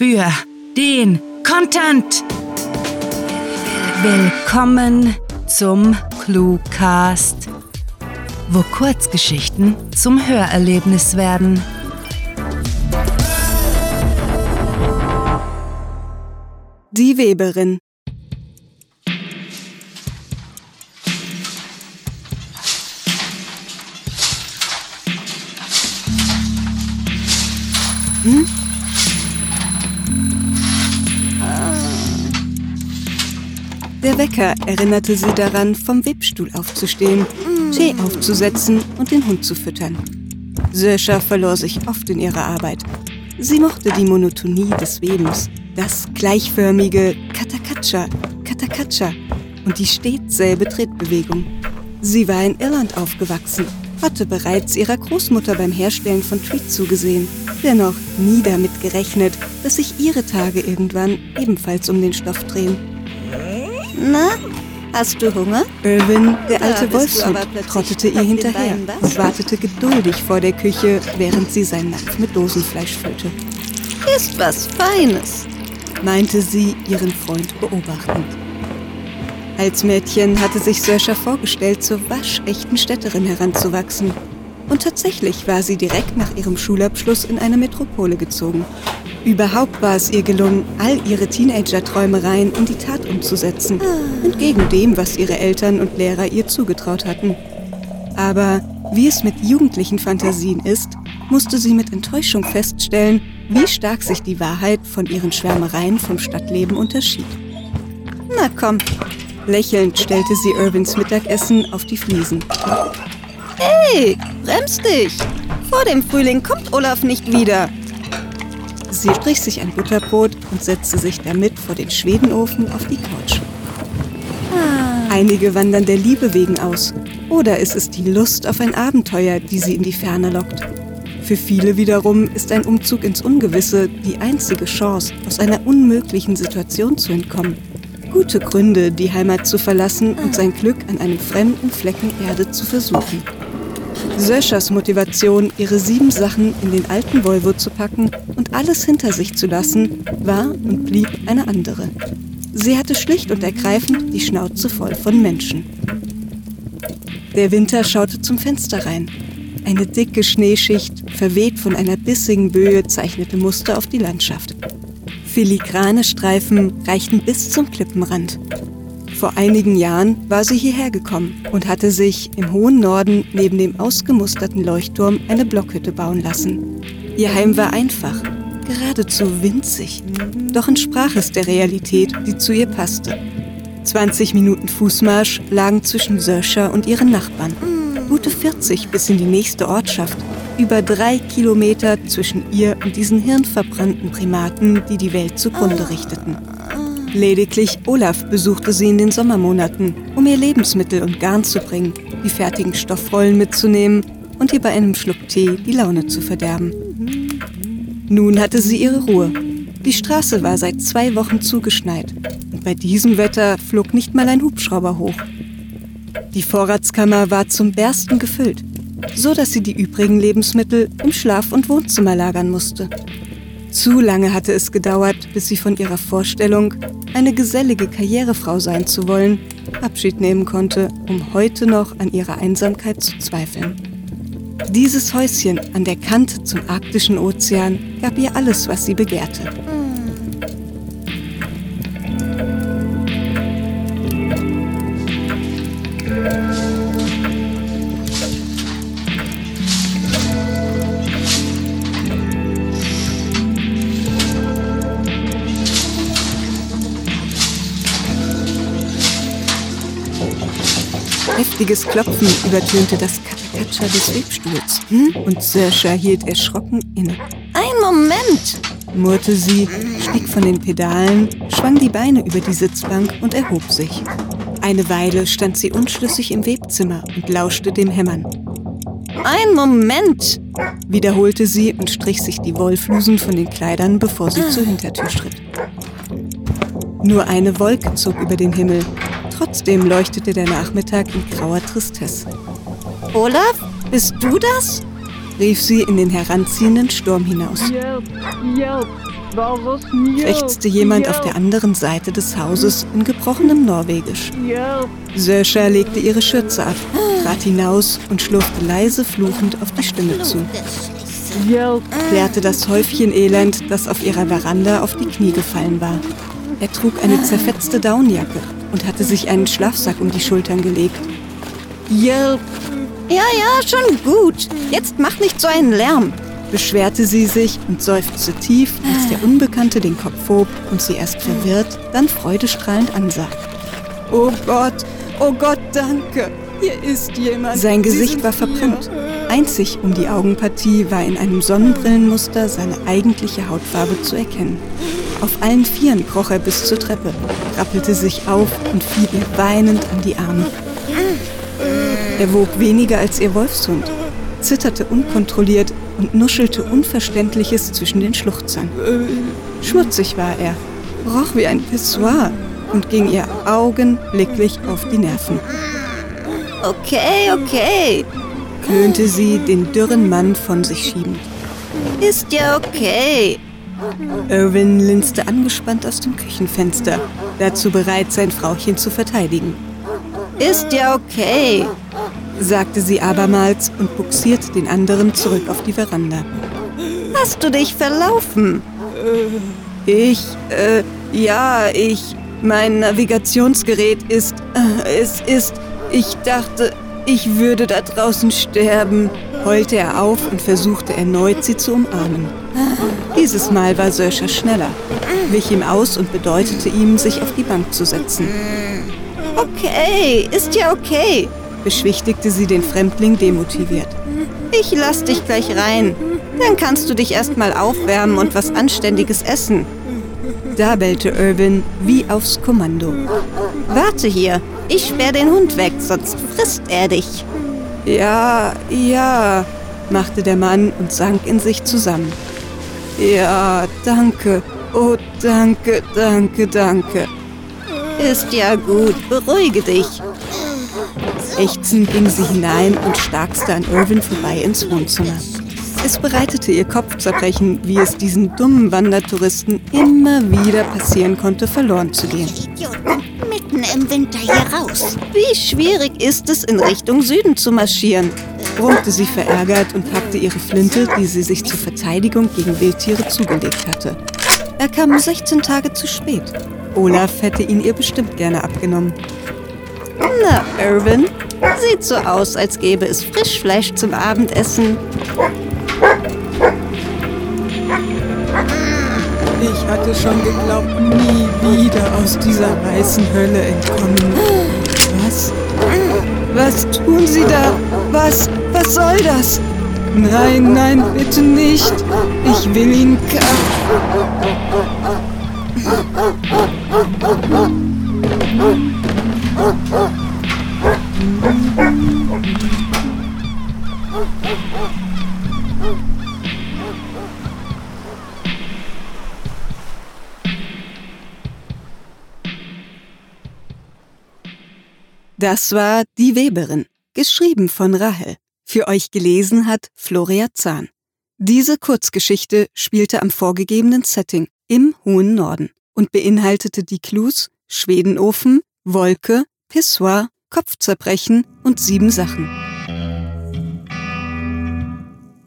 für den Content. Willkommen zum Cluecast, wo Kurzgeschichten zum Hörerlebnis werden. Die Weberin Hm? Wecker erinnerte sie daran, vom Webstuhl aufzustehen, Tee aufzusetzen und den Hund zu füttern. Söscher verlor sich oft in ihrer Arbeit. Sie mochte die Monotonie des Webens, das gleichförmige Katakatscha, Katakatscha und die stets selbe Trittbewegung. Sie war in Irland aufgewachsen hatte bereits ihrer Großmutter beim Herstellen von Treat zugesehen, dennoch nie damit gerechnet, dass sich ihre Tage irgendwann ebenfalls um den Stoff drehen. Na, hast du Hunger? Irwin, der alte Wolfshund, trottete ihr hinterher und wartete geduldig vor der Küche, während sie seinen Napf mit Dosenfleisch füllte. Ist was Feines, meinte sie, ihren Freund beobachtend. Als Mädchen hatte sich Saoirse vorgestellt, zur waschechten Städterin heranzuwachsen. Und tatsächlich war sie direkt nach ihrem Schulabschluss in eine Metropole gezogen. Überhaupt war es ihr gelungen, all ihre Teenager-Träumereien in die Tat umzusetzen, entgegen dem, was ihre Eltern und Lehrer ihr zugetraut hatten. Aber wie es mit jugendlichen Fantasien ist, musste sie mit Enttäuschung feststellen, wie stark sich die Wahrheit von ihren Schwärmereien vom Stadtleben unterschied. Na komm, Lächelnd stellte sie Irvins Mittagessen auf die Fliesen. Hey, bremst dich! Vor dem Frühling kommt Olaf nicht wieder. Sie strich sich ein Butterbrot und setzte sich damit vor den Schwedenofen auf die Couch. Ah. Einige wandern der Liebe wegen aus. Oder ist es die Lust auf ein Abenteuer, die sie in die Ferne lockt? Für viele wiederum ist ein Umzug ins Ungewisse die einzige Chance, aus einer unmöglichen Situation zu entkommen. Gute Gründe, die Heimat zu verlassen und sein Glück an einem fremden Flecken Erde zu versuchen. Söschers Motivation, ihre sieben Sachen in den alten Volvo zu packen und alles hinter sich zu lassen, war und blieb eine andere. Sie hatte schlicht und ergreifend die Schnauze voll von Menschen. Der Winter schaute zum Fenster rein. Eine dicke Schneeschicht, verweht von einer bissigen Böe, zeichnete Muster auf die Landschaft. Filigrane Streifen reichten bis zum Klippenrand. Vor einigen Jahren war sie hierher gekommen und hatte sich im hohen Norden neben dem ausgemusterten Leuchtturm eine Blockhütte bauen lassen. Ihr Heim war einfach, geradezu winzig, doch entsprach es der Realität, die zu ihr passte. 20 Minuten Fußmarsch lagen zwischen Sörscher und ihren Nachbarn. Gute 40 bis in die nächste Ortschaft über drei Kilometer zwischen ihr und diesen hirnverbrannten Primaten, die die Welt zugrunde richteten. Lediglich Olaf besuchte sie in den Sommermonaten, um ihr Lebensmittel und Garn zu bringen, die fertigen Stoffrollen mitzunehmen und ihr bei einem Schluck Tee die Laune zu verderben. Nun hatte sie ihre Ruhe. Die Straße war seit zwei Wochen zugeschneit und bei diesem Wetter flog nicht mal ein Hubschrauber hoch. Die Vorratskammer war zum Bersten gefüllt so dass sie die übrigen Lebensmittel im Schlaf- und Wohnzimmer lagern musste. Zu lange hatte es gedauert, bis sie von ihrer Vorstellung, eine gesellige Karrierefrau sein zu wollen, Abschied nehmen konnte, um heute noch an ihrer Einsamkeit zu zweifeln. Dieses Häuschen an der Kante zum arktischen Ozean gab ihr alles, was sie begehrte. Heftiges Klopfen übertönte das Katakatscha des Webstuhls. Hm? Und Saoirse hielt erschrocken inne. Ein Moment! murrte sie, stieg von den Pedalen, schwang die Beine über die Sitzbank und erhob sich. Eine Weile stand sie unschlüssig im Webzimmer und lauschte dem Hämmern. Ein Moment! wiederholte sie und strich sich die Wollflusen von den Kleidern, bevor sie zur Hintertür schritt. Nur eine Wolke zog über den Himmel, Trotzdem leuchtete der Nachmittag in grauer Tristesse. Olaf, bist du das? rief sie in den heranziehenden Sturm hinaus. Krächzte jemand auf der anderen Seite des Hauses in gebrochenem Norwegisch. Söscher legte ihre Schürze ab, trat hinaus und schlurfte leise fluchend auf die Stimme zu. Klärte das Häufchen Elend, das auf ihrer Veranda auf die Knie gefallen war. Er trug eine zerfetzte Daunenjacke und hatte sich einen Schlafsack um die Schultern gelegt. Yelp! Ja, ja, schon gut. Jetzt mach nicht so einen Lärm. Beschwerte sie sich und seufzte tief, als der Unbekannte den Kopf hob und sie erst verwirrt, dann freudestrahlend ansah. Oh Gott, oh Gott, danke. Hier ist jemand. Sein Gesicht war verbrannt. Einzig um die Augenpartie war in einem Sonnenbrillenmuster seine eigentliche Hautfarbe zu erkennen. Auf allen Vieren kroch er bis zur Treppe, rappelte sich auf und fiel ihr weinend an die Arme. Er wog weniger als ihr Wolfshund, zitterte unkontrolliert und nuschelte Unverständliches zwischen den Schluchzern. Schmutzig war er, roch wie ein Pissoir und ging ihr augenblicklich auf die Nerven. Okay, okay, klönte sie, den dürren Mann von sich schiebend. ist ja okay. Irwin linste angespannt aus dem Küchenfenster, dazu bereit, sein Frauchen zu verteidigen. Ist ja okay. sagte sie abermals und buxierte den anderen zurück auf die Veranda. Hast du dich verlaufen? Ich, äh, ja, ich, mein Navigationsgerät ist, äh, es ist, ich dachte, ich würde da draußen sterben, heulte er auf und versuchte erneut, sie zu umarmen. Dieses Mal war Söscher schneller, wich ihm aus und bedeutete ihm, sich auf die Bank zu setzen. Okay, ist ja okay. Beschwichtigte sie den Fremdling demotiviert. Ich lass dich gleich rein. Dann kannst du dich erst mal aufwärmen und was Anständiges essen. Da bellte Irwin wie aufs Kommando. Warte hier. Ich sperr den Hund weg, sonst frisst er dich. Ja, ja, machte der Mann und sank in sich zusammen. Ja, danke. Oh, danke, danke, danke. Ist ja gut. Beruhige dich. Ächzend ging sie hinein und starkste an Irwin vorbei ins Wohnzimmer. Es bereitete ihr Kopfzerbrechen, wie es diesen dummen Wandertouristen immer wieder passieren konnte, verloren zu gehen. Mitten im Winter hier raus. Wie schwierig ist es, in Richtung Süden zu marschieren? brummte sie verärgert und packte ihre Flinte, die sie sich zur Verteidigung gegen Wildtiere zugelegt hatte. Er kam 16 Tage zu spät. Olaf hätte ihn ihr bestimmt gerne abgenommen. Na, Irwin, sieht so aus, als gäbe es Frischfleisch zum Abendessen. Hatte schon geglaubt, nie wieder aus dieser weißen Hölle entkommen. Was? Was tun Sie da? Was? Was soll das? Nein, nein, bitte nicht. Ich will ihn ka Das war Die Weberin, geschrieben von Rahel. Für euch gelesen hat Floria Zahn. Diese Kurzgeschichte spielte am vorgegebenen Setting im hohen Norden und beinhaltete die Clues Schwedenofen, Wolke, Pissoir, Kopfzerbrechen und sieben Sachen.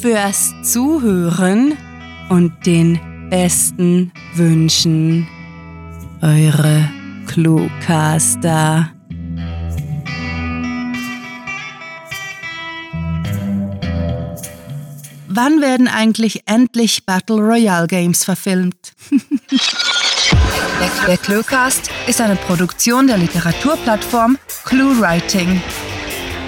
fürs Zuhören und den besten Wünschen. Eure Cluecaster. Wann werden eigentlich endlich Battle Royale Games verfilmt? der, Cluecast ist eine Produktion der Literaturplattform ClueWriting.